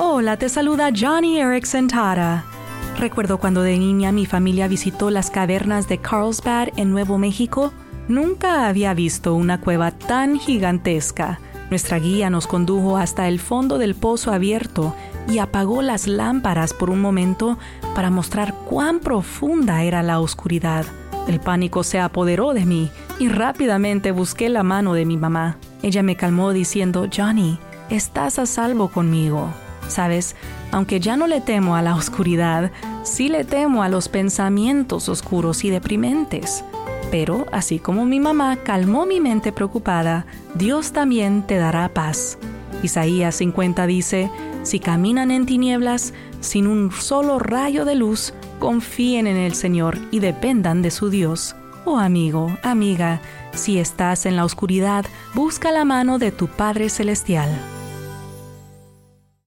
Hola, te saluda Johnny Erickson Tara. Recuerdo cuando de niña mi familia visitó las cavernas de Carlsbad en Nuevo México. Nunca había visto una cueva tan gigantesca. Nuestra guía nos condujo hasta el fondo del pozo abierto y apagó las lámparas por un momento para mostrar cuán profunda era la oscuridad. El pánico se apoderó de mí y rápidamente busqué la mano de mi mamá. Ella me calmó diciendo, Johnny, estás a salvo conmigo. Sabes, aunque ya no le temo a la oscuridad, sí le temo a los pensamientos oscuros y deprimentes. Pero, así como mi mamá calmó mi mente preocupada, Dios también te dará paz. Isaías 50 dice, si caminan en tinieblas, sin un solo rayo de luz, confíen en el Señor y dependan de su Dios. Oh amigo, amiga, si estás en la oscuridad, busca la mano de tu Padre Celestial.